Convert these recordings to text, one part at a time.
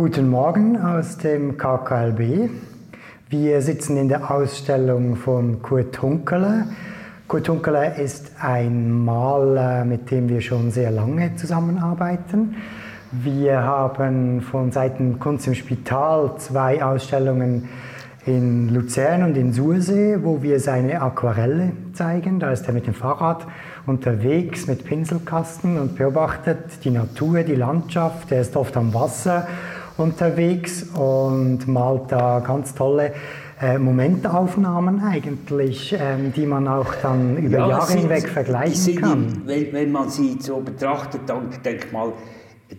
Guten Morgen aus dem KKLB. Wir sitzen in der Ausstellung von Kurt Hunkeler. Kurt Hunkeler ist ein Maler, mit dem wir schon sehr lange zusammenarbeiten. Wir haben von Seiten Kunst im Spital zwei Ausstellungen in Luzern und in Sursee, wo wir seine Aquarelle zeigen. Da ist er mit dem Fahrrad unterwegs mit Pinselkasten und beobachtet die Natur, die Landschaft. Er ist oft am Wasser unterwegs und malt da ganz tolle äh, Momentaufnahmen eigentlich, ähm, die man auch dann über ja, Jahre sind, hinweg vergleichen kann. wenn, wenn, man sie so betrachtet, dann denkt man,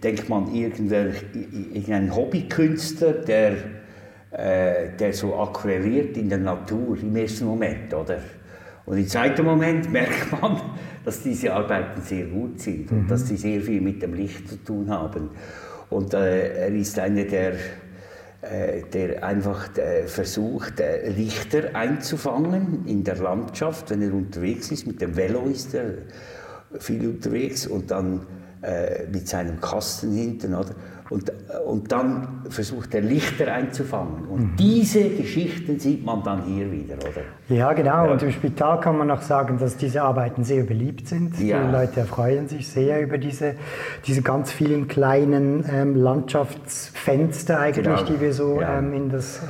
denkt man irgendein Hobbykünstler, der, äh, der so aquarelliert in der Natur im ersten Moment, oder? Und im zweiten Moment merkt man, dass diese Arbeiten sehr gut sind und mhm. dass sie sehr viel mit dem Licht zu tun haben. Und äh, er ist einer, der, äh, der einfach äh, versucht, äh, Lichter einzufangen in der Landschaft, wenn er unterwegs ist. Mit dem Velo ist er viel unterwegs und dann äh, mit seinem Kasten hinten. Oder? Und, und dann versucht er Lichter einzufangen. Und mhm. diese Geschichten sieht man dann hier wieder, oder? Ja, genau. Ja. Und im Spital kann man auch sagen, dass diese Arbeiten sehr beliebt sind. Ja. Die Leute erfreuen sich sehr über diese, diese ganz vielen kleinen ähm, Landschaftsfenster eigentlich, genau. die wir so ja. ähm, in das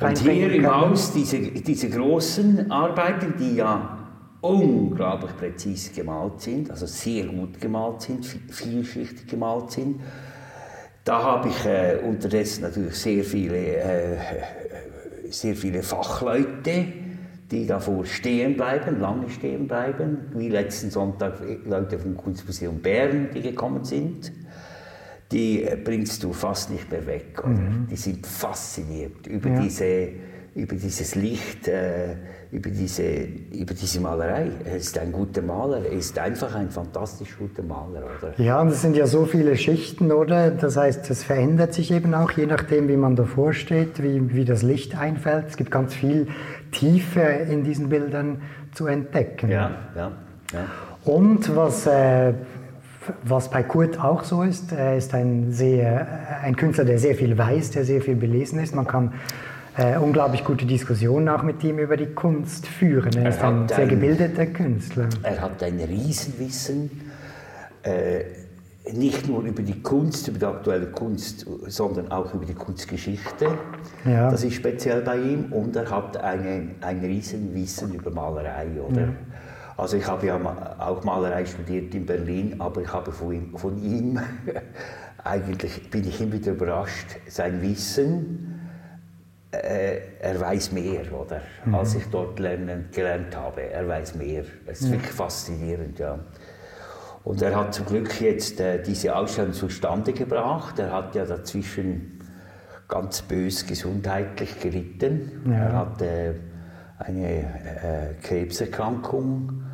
in Und hier im Haus diese, diese großen Arbeiten, die ja unglaublich präzise gemalt sind, also sehr gut gemalt sind, vielschichtig gemalt sind. Da habe ich äh, unterdessen natürlich sehr viele, äh, sehr viele Fachleute, die davor stehen bleiben, lange stehen bleiben, wie letzten Sonntag Leute vom Kunstmuseum Bern, die gekommen sind. Die äh, bringst du fast nicht mehr weg. Mhm. Die sind fasziniert über, ja. diese, über dieses Licht. Äh, über diese, über diese Malerei. Er ist ein guter Maler, er ist einfach ein fantastisch guter Maler, oder? Ja, und es sind ja so viele Schichten, oder? Das heißt, es verändert sich eben auch, je nachdem, wie man davor steht, wie, wie das Licht einfällt. Es gibt ganz viel Tiefe in diesen Bildern zu entdecken. Ja, ja, ja. Und was... Äh, was bei Kurt auch so ist, er ist ein, sehr, ein Künstler, der sehr viel weiß, der sehr viel belesen ist. Man kann äh, unglaublich gute Diskussionen auch mit ihm über die Kunst führen. Er, er ist ein sehr gebildeter Künstler. Er hat ein Riesenwissen, äh, nicht nur über die Kunst, über die aktuelle Kunst, sondern auch über die Kunstgeschichte. Ja. Das ist speziell bei ihm. Und er hat eine, ein Riesenwissen über Malerei. Oder? Ja. Also ich habe ja auch Malerei studiert in Berlin, aber ich habe von ihm, von ihm eigentlich bin ich immer wieder überrascht, sein Wissen er weiß mehr, oder? Mhm. Als ich dort lernen, gelernt habe. Er weiß mehr. Es ist mhm. wirklich faszinierend, ja. Und er hat zum Glück jetzt äh, diese Ausstellung zustande gebracht. Er hat ja dazwischen ganz bös gesundheitlich gelitten. Ja. Er hatte eine äh, Krebserkrankung äh,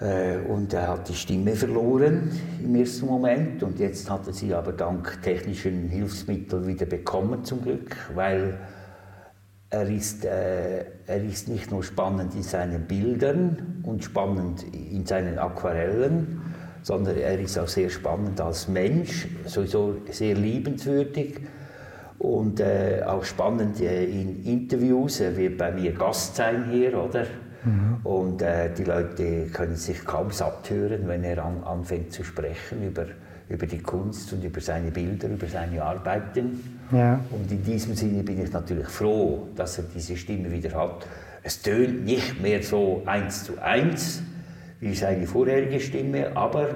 und er hat die Stimme verloren im ersten Moment und jetzt hat er sie aber dank technischen Hilfsmitteln wieder bekommen zum Glück, weil er ist, äh, er ist nicht nur spannend in seinen Bildern und spannend in seinen Aquarellen, sondern er ist auch sehr spannend als Mensch, sowieso sehr liebenswürdig und äh, auch spannend äh, in Interviews. Er wird bei mir Gast sein hier, oder? Mhm. Und äh, die Leute können sich kaum satt hören, wenn er an, anfängt zu sprechen über, über die Kunst und über seine Bilder, über seine Arbeiten. Ja. Und in diesem Sinne bin ich natürlich froh, dass er diese Stimme wieder hat. Es tönt nicht mehr so eins zu eins wie seine vorherige Stimme, aber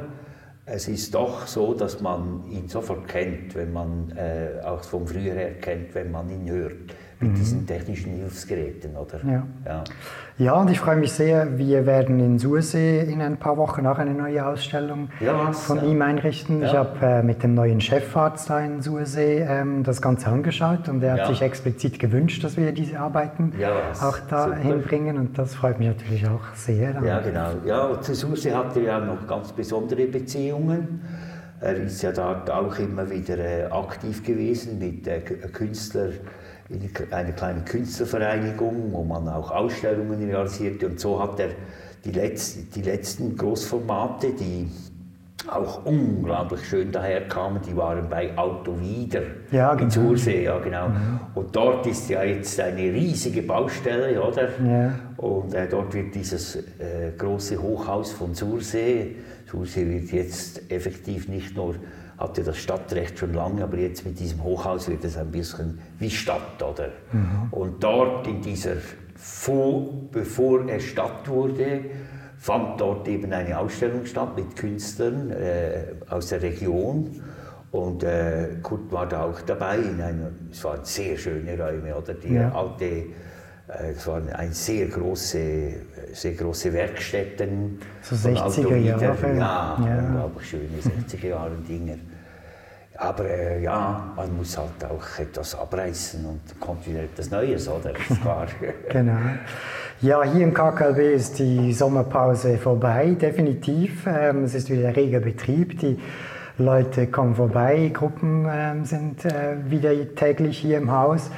es ist doch so, dass man ihn sofort kennt, wenn man äh, auch vom früher her kennt, wenn man ihn hört mit mhm. diesen technischen Hilfsgeräten, oder? Ja. ja. Ja, und ich freue mich sehr. Wir werden in Sursee in ein paar Wochen auch eine neue Ausstellung ja, von ja. ihm einrichten. Ich habe äh, mit dem neuen Chefarzt da in Sursee ähm, das Ganze angeschaut und er hat sich explizit gewünscht, dass wir diese Arbeiten auch da Super. hinbringen und das freut mich natürlich auch sehr. Ja, genau. Ja, zu Sursee hat er ja noch ganz besondere Beziehungen. Er ist ja dort auch immer wieder äh, aktiv gewesen mit äh, Künstlern in einer kleinen Künstlervereinigung, wo man auch Ausstellungen realisierte. Und so hat er die, Letz-, die letzten Großformate, die auch unglaublich schön daherkamen. Die waren bei Auto wieder ja, genau. in Sursee, ja genau. Mhm. Und dort ist ja jetzt eine riesige Baustelle, oder? Ja. Und äh, dort wird dieses äh, große Hochhaus von Sursee, Sursee wird jetzt effektiv nicht nur hatte das Stadtrecht schon lange, aber jetzt mit diesem Hochhaus wird es ein bisschen wie Stadt, oder? Mhm. Und dort in dieser, bevor es Stadt wurde, fand dort eben eine Ausstellung statt mit Künstlern äh, aus der Region. Und äh, Kurt war da auch dabei. In einer, es waren sehr schöne Räume, oder? Die ja. alte, äh, es waren ein sehr große, sehr große Werkstätten. So 60er Jahre. Ja, ja, unglaublich schöne 60er Jahre Dinger. Aber äh, ja, man muss halt auch etwas abreißen und dann kommt wieder etwas Neues, oder? Ist klar. genau. Ja, hier im KKLB ist die Sommerpause vorbei, definitiv. Ähm, es ist wieder reger Betrieb. Die Leute kommen vorbei, Gruppen ähm, sind äh, wieder täglich hier im Haus.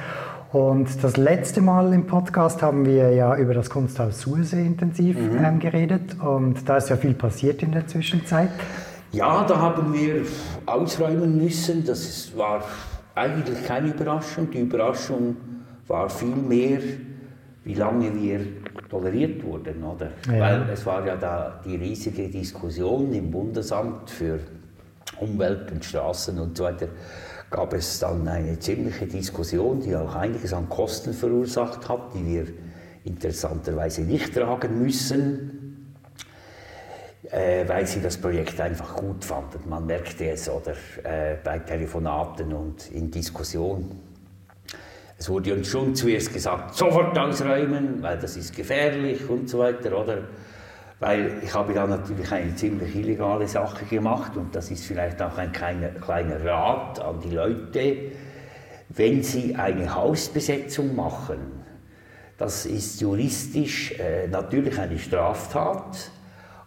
Und das letzte Mal im Podcast haben wir ja über das Kunsthaus Sursee intensiv mhm. ähm, geredet und da ist ja viel passiert in der Zwischenzeit. Ja, da haben wir ausräumen müssen. Das war eigentlich keine Überraschung. Die Überraschung war vielmehr, wie lange wir toleriert wurden. Oder? Ja. Weil es war ja da die riesige Diskussion im Bundesamt für Umwelt und Straßen und so weiter gab es dann eine ziemliche Diskussion, die auch einiges an Kosten verursacht hat, die wir interessanterweise nicht tragen müssen äh, weil sie das Projekt einfach gut fanden. Man merkte es oder äh, bei Telefonaten und in Diskussionen. Es wurde uns schon zuerst gesagt, sofort ausräumen, weil das ist gefährlich und so weiter, oder? Weil ich habe da natürlich eine ziemlich illegale Sache gemacht und das ist vielleicht auch ein kleiner, kleiner Rat an die Leute, wenn sie eine Hausbesetzung machen, das ist juristisch äh, natürlich eine Straftat,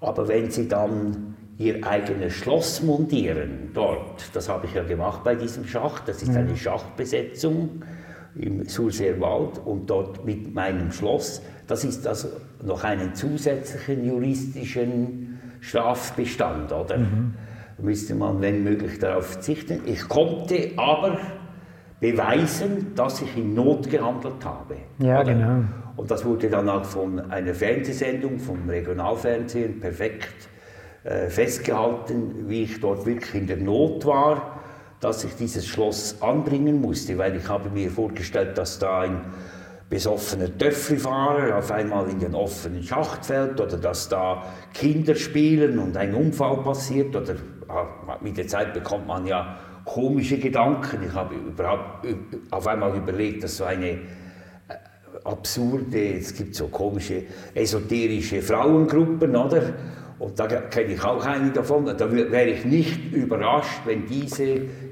aber wenn Sie dann Ihr eigenes Schloss montieren dort, das habe ich ja gemacht bei diesem Schacht, das ist eine Schachtbesetzung im Surseer Wald und dort mit meinem Schloss, das ist also noch einen zusätzlichen juristischen Strafbestand, oder? Mhm. Müsste man, wenn möglich, darauf verzichten. Ich konnte aber beweisen, dass ich in Not gehandelt habe. Ja, oder? genau. Und das wurde dann auch von einer Fernsehsendung, vom Regionalfernsehen, perfekt äh, festgehalten, wie ich dort wirklich in der Not war, dass ich dieses Schloss anbringen musste, weil ich habe mir vorgestellt, dass da ein besoffener Töffelfahrer auf einmal in den offenen Schacht fällt oder dass da Kinder spielen und ein Unfall passiert oder ah, mit der Zeit bekommt man ja komische Gedanken. Ich habe überhaupt auf einmal überlegt, dass so eine absurde, es gibt so komische esoterische Frauengruppen, oder? Und da kenne ich auch eine davon. Da wäre ich nicht überrascht, wenn diese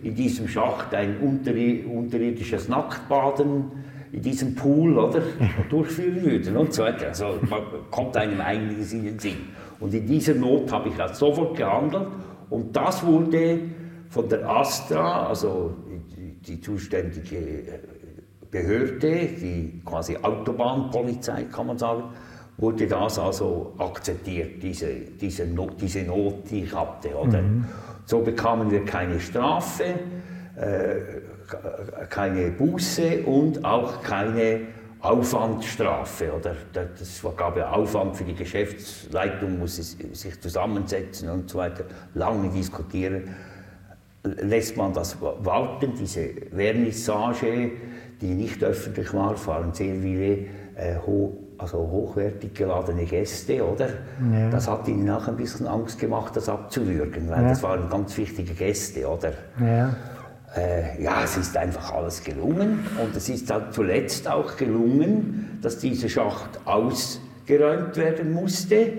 in diesem Schacht ein unterirdisches Nacktbaden in diesem Pool oder, durchführen würden und so weiter. Also man kommt einem einiges in den Sinn. Und in dieser Not habe ich also sofort gehandelt und das wurde von der Astra, also die zuständige Behörde, die quasi Autobahnpolizei kann man sagen, wurde das also akzeptiert, diese, diese, Not, diese Not, die ich hatte. Oder? Mhm. So bekamen wir keine Strafe, äh, keine Buße und auch keine Aufwandstrafe. Oder? Das gab ja Aufwand für die Geschäftsleitung, muss sich zusammensetzen und so weiter, lange diskutieren. Lässt man das warten, diese Vernissage, die nicht öffentlich war, waren sehr viele äh, ho also hochwertig geladene Gäste, oder? Ja. Das hat ihnen auch ein bisschen Angst gemacht, das abzuwürgen, weil ja. das waren ganz wichtige Gäste, oder? Ja. Äh, ja, es ist einfach alles gelungen und es ist dann zuletzt auch gelungen, dass diese Schacht ausgeräumt werden musste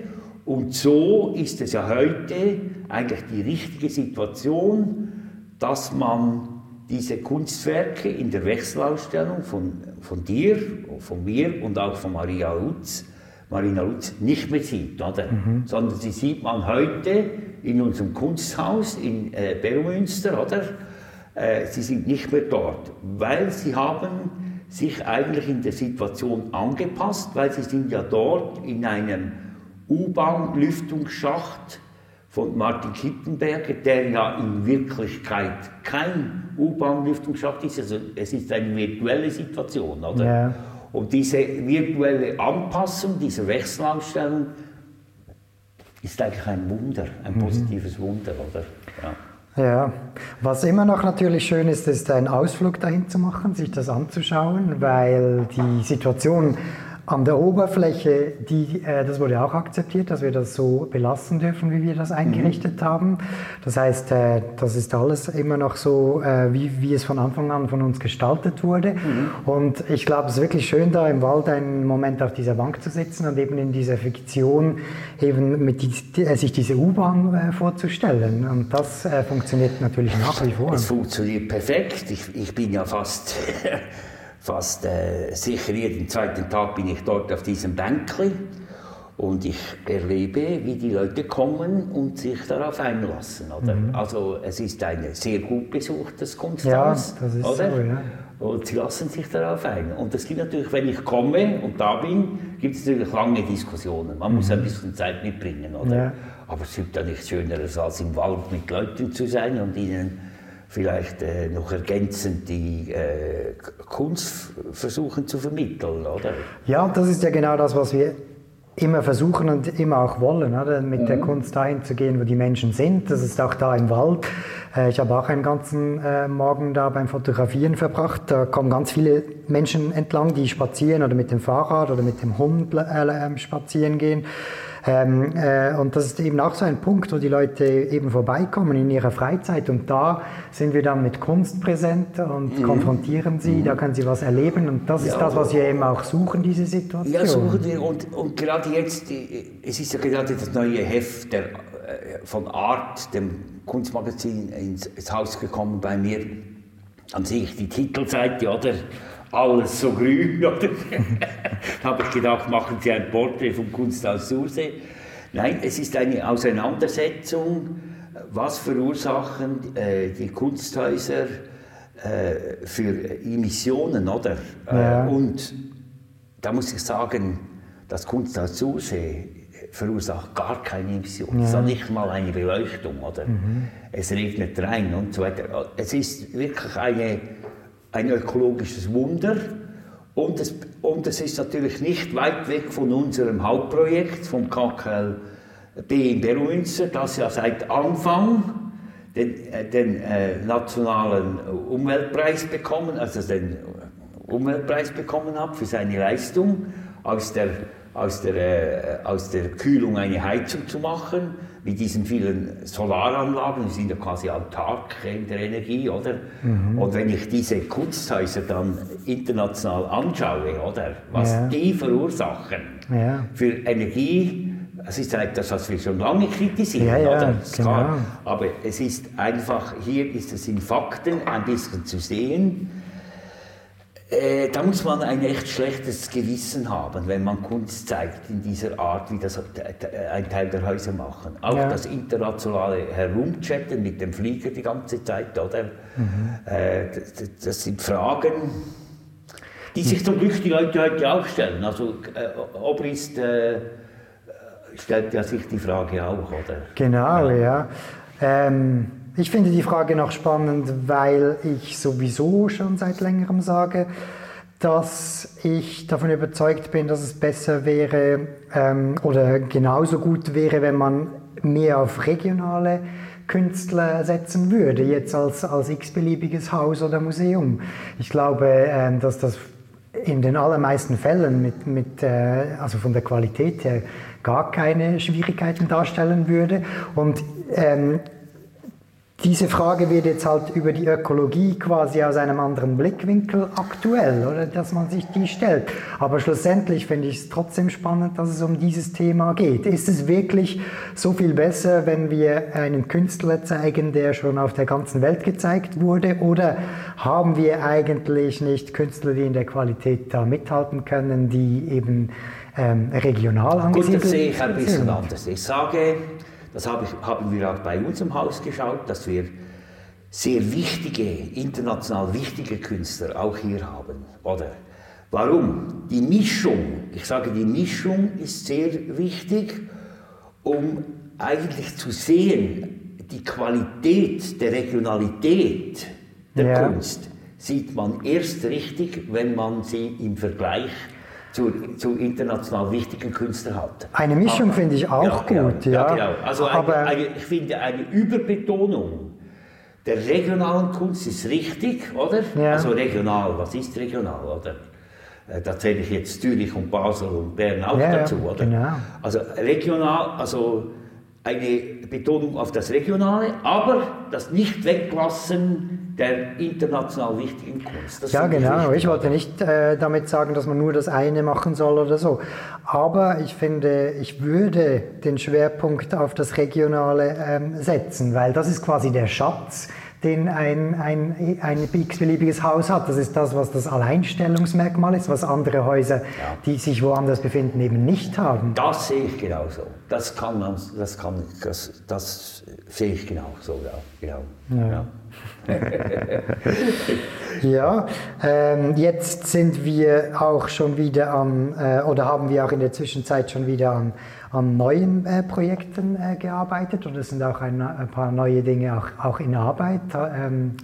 und so ist es ja heute eigentlich die richtige Situation, dass man diese Kunstwerke in der Wechselausstellung von, von dir, von mir und auch von Maria Lutz, Marina Lutz nicht mehr sieht, oder? Mhm. sondern sie sieht man heute in unserem Kunsthaus in äh, Bermünster, oder? Äh, sie sind nicht mehr dort, weil sie haben sich eigentlich in der Situation angepasst, weil sie sind ja dort in einem U-Bahn-Lüftungsschacht von Martin Kittenberger, der ja in Wirklichkeit kein U-Bahn-Lüftungsschacht ist. Also es ist eine virtuelle Situation, oder? Ja. Und diese virtuelle Anpassung, diese Wechselausstellung, ist eigentlich ein Wunder, ein mhm. positives Wunder, oder? Ja. Ja, was immer noch natürlich schön ist, ist einen Ausflug dahin zu machen, sich das anzuschauen, weil die Situation an der Oberfläche, die, äh, das wurde auch akzeptiert, dass wir das so belassen dürfen, wie wir das eingerichtet mhm. haben. Das heißt, äh, das ist alles immer noch so, äh, wie, wie es von Anfang an von uns gestaltet wurde. Mhm. Und ich glaube, es ist wirklich schön, da im Wald einen Moment auf dieser Bank zu sitzen und eben in dieser Fiktion eben mit die, äh, sich diese U-Bahn äh, vorzustellen. Und das äh, funktioniert natürlich nach wie vor. Es funktioniert perfekt. Ich, ich bin ja fast fast äh, sicher jeden zweiten Tag bin ich dort auf diesem Bänkli und ich erlebe, wie die Leute kommen und sich darauf einlassen. Mhm. Also es ist ein sehr gut besuchtes Kunsthaus. Ja, das ist oder? so, ja. Und sie lassen sich darauf ein. Und es gibt natürlich, wenn ich komme und da bin, gibt es natürlich lange Diskussionen. Man mhm. muss ein bisschen Zeit mitbringen. Oder? Ja. Aber es gibt ja nichts Schöneres, als im Wald mit Leuten zu sein und ihnen vielleicht äh, noch ergänzend die äh, Kunst versuchen zu vermitteln, oder? Ja, das ist ja genau das, was wir immer versuchen und immer auch wollen, oder? mit mhm. der Kunst dahin zu gehen, wo die Menschen sind. Das ist auch da im Wald. Äh, ich habe auch einen ganzen äh, Morgen da beim Fotografieren verbracht. Da kommen ganz viele Menschen entlang, die spazieren oder mit dem Fahrrad oder mit dem Hund äh, spazieren gehen. Ähm, äh, und das ist eben auch so ein Punkt, wo die Leute eben vorbeikommen in ihrer Freizeit und da sind wir dann mit Kunst präsent und mhm. konfrontieren sie, mhm. da können sie was erleben und das ja, ist das, was wir eben auch suchen, diese Situation. Ja, suchen wir und, und gerade jetzt, es ist ja gerade das neue Heft der, äh, von Art, dem Kunstmagazin, ins, ins Haus gekommen bei mir. Dann sehe ich die Titelseite, oder? Alles so grün. Oder? da habe ich gedacht, machen Sie ein Porträt vom Kunsthaus Sursee. Nein, es ist eine Auseinandersetzung, was verursachen äh, die Kunsthäuser äh, für Emissionen, oder? Äh, ja. und da muss ich sagen, das Kunsthaus Sursee verursacht gar keine Emissionen. Ja. Es hat nicht mal eine Beleuchtung, oder? Mhm. Es regnet rein und so weiter. Es ist wirklich eine ein ökologisches Wunder. Und es, und es ist natürlich nicht weit weg von unserem Hauptprojekt, vom KKLB in Berumünster, das ja seit Anfang den, äh, den äh, nationalen Umweltpreis bekommen, also den Umweltpreis bekommen hat für seine Leistung aus der aus der, äh, aus der Kühlung eine Heizung zu machen, mit diesen vielen Solaranlagen, die sind ja quasi autark in der Energie, oder? Mhm. Und wenn ich diese Kunsthäuser dann international anschaue, oder? Was ja. die verursachen ja. für Energie, das ist das, was wir schon lange kritisieren, ja, ja, oder? Genau. aber es ist einfach, hier ist es in Fakten ein bisschen zu sehen, äh, da muss man ein echt schlechtes Gewissen haben, wenn man Kunst zeigt in dieser Art, wie das ein Teil der Häuser machen. Auch ja. das internationale Herumchatten mit dem Flieger die ganze Zeit, oder? Mhm. Äh, das, das, sind Fragen, die sich zum Glück die Leute heute auch stellen. Also äh, Obrist äh, stellt ja sich die Frage auch, oder? Genau, ja. ja. Ähm ich finde die Frage noch spannend, weil ich sowieso schon seit längerem sage, dass ich davon überzeugt bin, dass es besser wäre ähm, oder genauso gut wäre, wenn man mehr auf regionale Künstler setzen würde, jetzt als, als x-beliebiges Haus oder Museum. Ich glaube, ähm, dass das in den allermeisten Fällen mit, mit äh, also von der Qualität her gar keine Schwierigkeiten darstellen würde. Und ähm, diese Frage wird jetzt halt über die Ökologie quasi aus einem anderen Blickwinkel aktuell, oder dass man sich die stellt. Aber schlussendlich finde ich es trotzdem spannend, dass es um dieses Thema geht. Ist es wirklich so viel besser, wenn wir einen Künstler zeigen, der schon auf der ganzen Welt gezeigt wurde? Oder haben wir eigentlich nicht Künstler, die in der Qualität da mithalten können, die eben ähm, regional angesiedelt sind? Gut, das sehe ich ein bisschen anders. Ich sage, das haben wir auch bei uns im Haus geschaut, dass wir sehr wichtige, international wichtige Künstler auch hier haben. Oder? Warum? Die Mischung, ich sage, die Mischung ist sehr wichtig, um eigentlich zu sehen, die Qualität der Regionalität der ja. Kunst sieht man erst richtig, wenn man sie im Vergleich zu, zu international wichtigen Künstlern hat. Eine Mischung finde ich auch ja, gut. Ja, ja. genau. Also eine, eine, ich finde eine Überbetonung der regionalen Kunst ist richtig, oder? Ja. Also regional, was ist regional, oder? Äh, da zähle ich jetzt Zürich und Basel und Bern auch dazu, oder? Genau. Also regional, also eine Betonung auf das Regionale, aber das Nicht-Weglassen der international wichtigen Kunst. Das ja, genau. Ich wollte nicht äh, damit sagen, dass man nur das eine machen soll oder so. Aber ich finde, ich würde den Schwerpunkt auf das Regionale ähm, setzen, weil das ist quasi der Schatz, den ein, ein, ein x-beliebiges Haus hat. Das ist das, was das Alleinstellungsmerkmal ist, was andere Häuser, ja. die sich woanders befinden, eben nicht haben. Das sehe ich genauso. Das kann man, das kann, das, das sehe ich genauso, ja. Genau. ja. ja. ja, ähm, jetzt sind wir auch schon wieder am, äh, oder haben wir auch in der Zwischenzeit schon wieder am, an neuen äh, Projekten äh, gearbeitet es sind auch ein, ein, paar neue Dinge auch, auch in Arbeit. Ähm,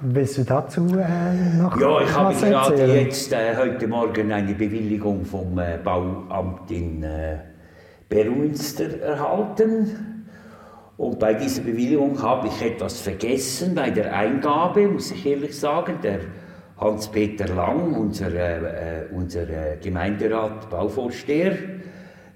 Willst du dazu äh, noch Ja, ich habe gerade jetzt äh, heute Morgen eine Bewilligung vom äh, Bauamt in äh, Berunster erhalten. Und bei dieser Bewilligung habe ich etwas vergessen bei der Eingabe, muss ich ehrlich sagen. Der Hans-Peter Lang, unser, äh, unser äh, Gemeinderat, Bauvorsteher,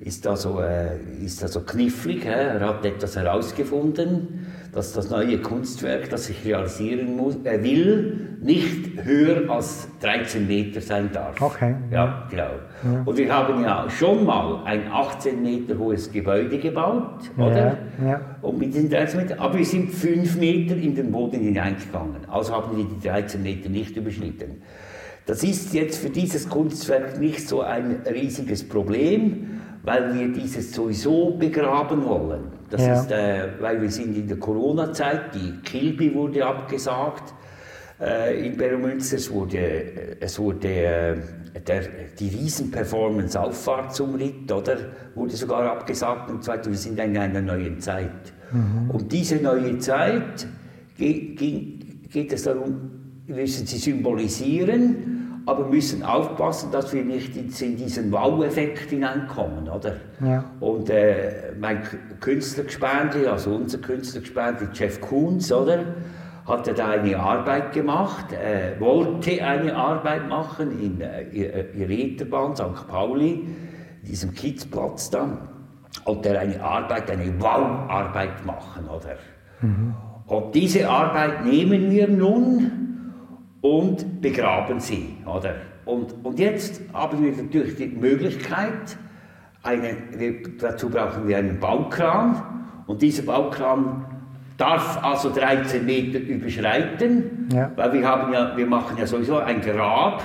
ist also, äh, ist also knifflig. He? Er hat etwas herausgefunden, dass das neue Kunstwerk, das ich realisieren muss, äh, will, nicht höher als 13 Meter sein darf. Okay. Ja, genau. Ja. Und wir haben ja schon mal ein 18 Meter hohes Gebäude gebaut, oder? Ja. ja. Und mit den 13 Metern, aber wir sind 5 Meter in den Boden hineingegangen. Also haben wir die 13 Meter nicht überschritten. Das ist jetzt für dieses Kunstwerk nicht so ein riesiges Problem weil wir dieses sowieso begraben wollen. Das ja. ist, äh, weil wir sind in der Corona-Zeit, die Kilby wurde abgesagt äh, in Beromünster, es wurde, es wurde äh, der, die Riesenperformance Auffahrt zum Ritt, oder, wurde sogar abgesagt und zwar, wir sind in einer neuen Zeit. Mhm. Und diese neue Zeit geht, geht es darum, wir müssen sie symbolisieren aber müssen aufpassen, dass wir nicht in diesen Wow-Effekt hineinkommen, oder? Ja. Und äh, mein Künstlergespendli, also unser Künstlergespendli, Jeff Koons, oder? Hat er da eine Arbeit gemacht, äh, wollte eine Arbeit machen in äh, Reeterbahn, St. Pauli, diesem Kiezplatz da. Und er eine Arbeit, eine Wow-Arbeit machen, oder? Mhm. Und diese Arbeit nehmen wir nun und begraben sie. Oder? Und, und jetzt haben wir natürlich die Möglichkeit, eine, dazu brauchen wir einen Baukran und dieser Baukran darf also 13 Meter überschreiten, ja. weil wir, haben ja, wir machen ja sowieso ein Grab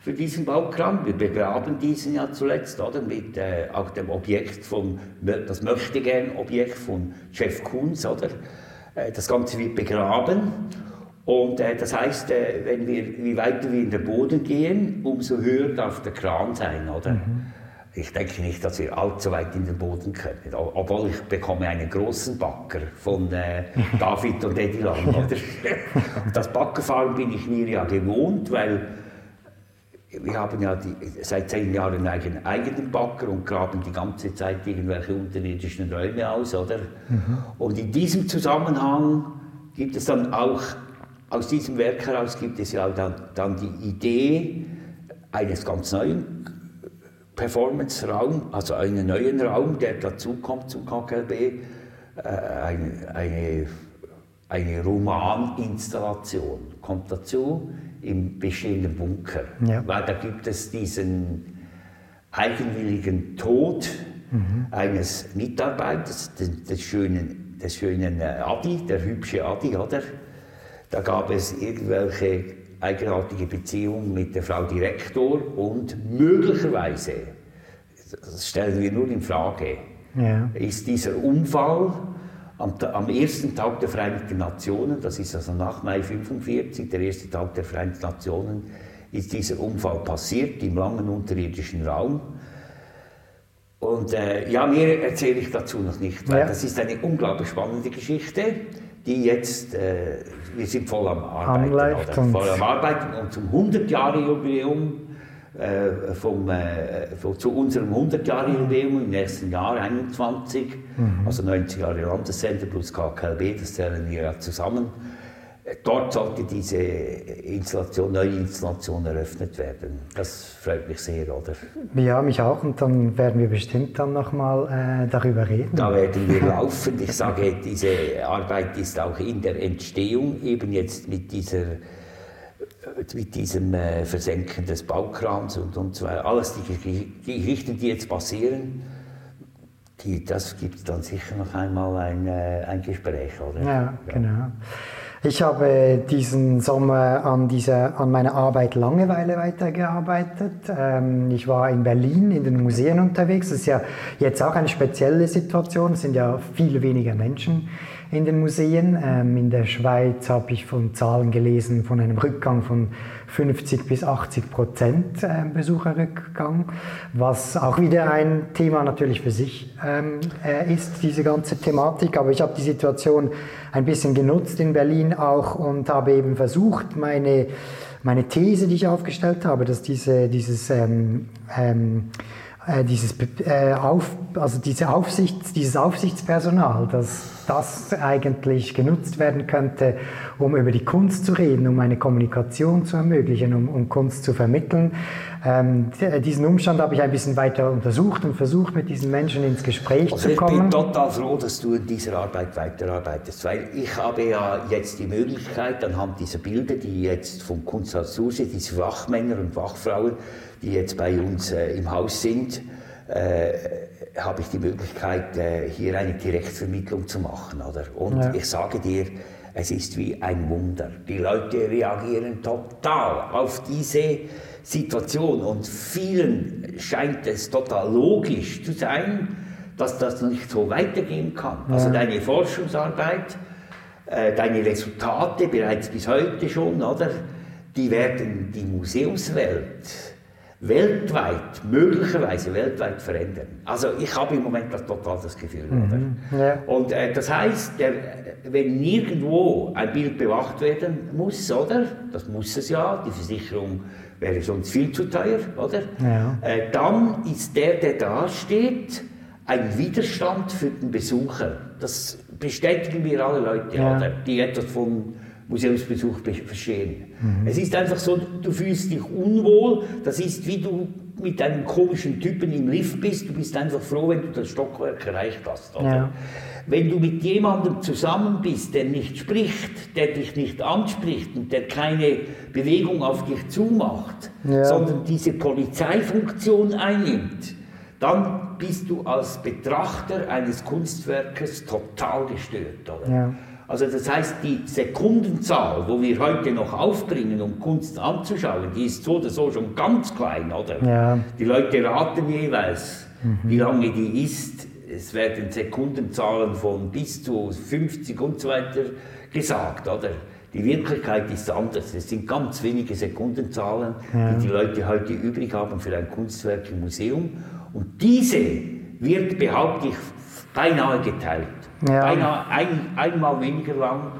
für diesen Baukran. Wir begraben diesen ja zuletzt, oder? Mit äh, auch dem Objekt von, das möchte gern Objekt von Jeff Koons, oder? Äh, das Ganze wird begraben und äh, das heißt, äh, wenn wir, wie weiter wir in den Boden gehen, umso höher darf der Kran sein, oder? Mhm. Ich denke nicht, dass wir allzu weit in den Boden können. Obwohl ich bekomme einen großen Backer von äh, David und Eddie Lang. Oder? das Backerfahren bin ich mir ja gewohnt, weil wir haben ja die, seit zehn Jahren einen eigenen Backer und graben die ganze Zeit irgendwelche unterirdischen Räume aus, oder? Mhm. Und in diesem Zusammenhang gibt es dann auch aus diesem Werk heraus gibt es ja dann, dann die Idee eines ganz neuen Performance-Raum, also einen neuen Raum, der dazukommt zum KKLB, äh, eine, eine, eine Romaninstallation kommt dazu im bestehenden Bunker. Ja. Weil da gibt es diesen eigenwilligen Tod mhm. eines Mitarbeiters, des, des, schönen, des schönen äh, Adi, der hübsche Adi, oder? Da gab es irgendwelche eigenartige Beziehungen mit der Frau Direktor und möglicherweise, das stellen wir nur in Frage, ja. ist dieser Unfall am, am, ersten Tag der Vereinigten Nationen, das ist also nach Mai 45, der erste Tag der Vereinigten Nationen, ist dieser Unfall passiert im langen unterirdischen Raum. Und äh, ja, mehr erzähle ich dazu noch nicht, weil ja. das ist eine unglaublich spannende Geschichte, die jetzt, äh, wir sind voll am Arbeiten, Anläuft oder, voll am Arbeiten und zum 100-Jahre-Jubiläum äh, vom, äh, von, zu unserem 100-Jahre-Jubiläum im nächsten Jahr, 21, mhm. also 90 Jahre Landessender plus KKLB, das zählen wir ja zusammen. Dort sollte diese Installation, neue Installation eröffnet werden. Das freut mich sehr, oder? Ja, mich auch. Und dann werden wir bestimmt dann nochmal äh, darüber reden. Da werden wir laufen. Ich sage, diese Arbeit ist auch in der Entstehung, eben jetzt mit dieser mit diesem äh, Versenken des Baukrams und, und so weiter. Alles die Geschichten, die jetzt passieren, die, das gibt dann sicher noch einmal ein, äh, ein Gespräch, oder? Ja, ja, genau. Ich habe diesen Sommer an, dieser, an meiner Arbeit Langeweile weitergearbeitet. Ähm, ich war in Berlin in den Museen unterwegs. Das ist ja jetzt auch eine spezielle Situation. Es sind ja viel weniger Menschen in den Museen. Ähm, in der Schweiz habe ich von Zahlen gelesen von einem Rückgang von 50 bis 80 Prozent äh, Besucherrückgang, was auch wieder ein Thema natürlich für sich ähm, äh, ist, diese ganze Thematik. Aber ich habe die Situation ein bisschen genutzt in Berlin auch und habe eben versucht, meine, meine These, die ich aufgestellt habe, dass diese, dieses ähm, ähm, äh, dieses, äh, auf, also diese Aufsichts, dieses Aufsichtspersonal, dass das eigentlich genutzt werden könnte, um über die Kunst zu reden, um eine Kommunikation zu ermöglichen, um, um Kunst zu vermitteln. Ähm, diesen Umstand habe ich ein bisschen weiter untersucht und versucht, mit diesen Menschen ins Gespräch also zu kommen. Ich bin total froh, dass du in dieser Arbeit weiterarbeitest, weil ich habe ja jetzt die Möglichkeit, anhand dieser Bilder, die jetzt vom Kunsthaus Susi, diese Wachmänner und Wachfrauen, die jetzt bei uns äh, im Haus sind, äh, habe ich die Möglichkeit, äh, hier eine Direktvermittlung zu machen. Oder? Und ja. ich sage dir, es ist wie ein Wunder. Die Leute reagieren total auf diese Situation und vielen scheint es total logisch zu sein, dass das nicht so weitergehen kann. Also deine Forschungsarbeit, äh, deine Resultate bereits bis heute schon, oder? Die werden die Museumswelt weltweit, möglicherweise weltweit verändern. Also ich habe im Moment das total das Gefühl. Mhm, ja. Und äh, das heißt, der, wenn nirgendwo ein Bild bewacht werden muss, oder? Das muss es ja, die Versicherung wäre sonst viel zu teuer, oder? Ja. Äh, dann ist der, der da steht, ein Widerstand für den Besucher. Das bestätigen wir alle Leute, ja. oder? Die etwas von Museumsbesuch verstehen. Mhm. Es ist einfach so, du fühlst dich unwohl, das ist wie du mit einem komischen Typen im Lift bist, du bist einfach froh, wenn du das Stockwerk erreicht hast. Ja. Wenn du mit jemandem zusammen bist, der nicht spricht, der dich nicht anspricht und der keine Bewegung auf dich zumacht, ja. sondern diese Polizeifunktion einnimmt, dann bist du als Betrachter eines Kunstwerkes total gestört. Oder? Ja. Also das heißt, die Sekundenzahl, wo wir heute noch aufbringen, um Kunst anzuschauen, die ist so oder so schon ganz klein, oder? Ja. Die Leute raten jeweils, mhm. wie lange die ist. Es werden Sekundenzahlen von bis zu 50 und so weiter gesagt, oder? Die Wirklichkeit ist anders. Es sind ganz wenige Sekundenzahlen, ja. die die Leute heute übrig haben für ein Kunstwerk im Museum. Und diese wird, behaupte ich, beinahe geteilt. Ja. Beinahe ein, einmal weniger lang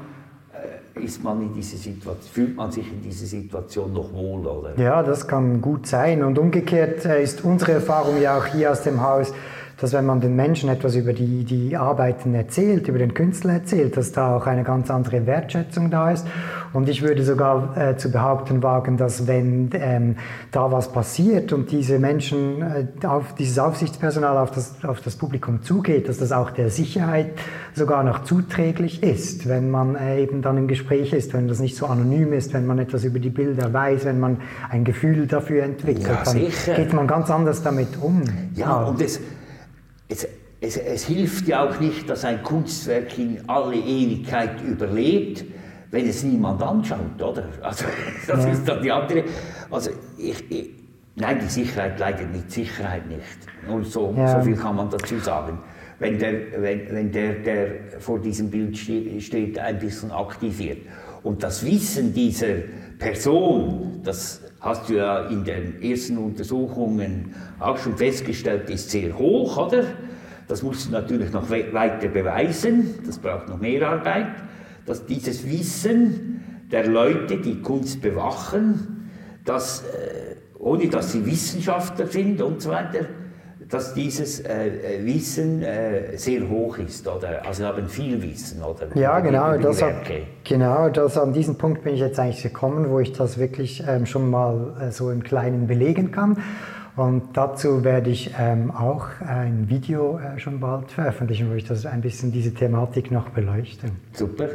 äh, ist man in diese Situation, fühlt man sich in dieser Situation noch wohl, oder? Ja, das kann gut sein. Und umgekehrt äh, ist unsere Erfahrung ja auch hier aus dem Haus, dass wenn man den Menschen etwas über die, die Arbeiten erzählt, über den Künstler erzählt, dass da auch eine ganz andere Wertschätzung da ist. Und ich würde sogar äh, zu behaupten wagen, dass wenn ähm, da was passiert und diese Menschen, äh, auf, dieses Aufsichtspersonal auf das, auf das Publikum zugeht, dass das auch der Sicherheit sogar noch zuträglich ist, wenn man äh, eben dann im Gespräch ist, wenn das nicht so anonym ist, wenn man etwas über die Bilder weiß, wenn man ein Gefühl dafür entwickelt, ja, dann geht man ganz anders damit um. Ja, und es, es, es, es hilft ja auch nicht, dass ein Kunstwerk in alle Ewigkeit überlebt, wenn es niemand anschaut, oder? Also, das ja. ist dann die andere. Also, ich, ich, nein, die Sicherheit leidet mit Sicherheit nicht. Nur so, ja. so viel kann man dazu sagen. Wenn der, wenn, wenn der, der vor diesem Bild steht, ein bisschen aktiviert. Und das Wissen dieser Person, das hast du ja in den ersten Untersuchungen auch schon festgestellt, ist sehr hoch, oder? Das musst du natürlich noch weiter beweisen, das braucht noch mehr Arbeit, dass dieses Wissen der Leute, die Kunst bewachen, dass, äh, ohne dass sie Wissenschaftler sind und so weiter, dass dieses äh, äh, Wissen äh, sehr hoch ist, oder? Also haben viel Wissen, oder? Ja, genau. Das hat, genau, das, an diesem Punkt bin ich jetzt eigentlich gekommen, wo ich das wirklich ähm, schon mal äh, so im Kleinen belegen kann. Und dazu werde ich ähm, auch ein Video äh, schon bald veröffentlichen, wo ich das ein bisschen diese Thematik noch beleuchte. Super.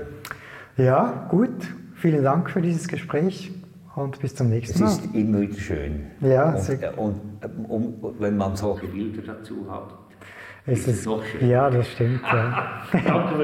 Ja, gut. Vielen Dank für dieses Gespräch und bis zum nächsten Mal. Es ist immer wieder schön. Ja, und, äh, und, und, und wenn man solche Bilder dazu hat, ist, ist es noch schön. Ja, das stimmt. Ja. Danke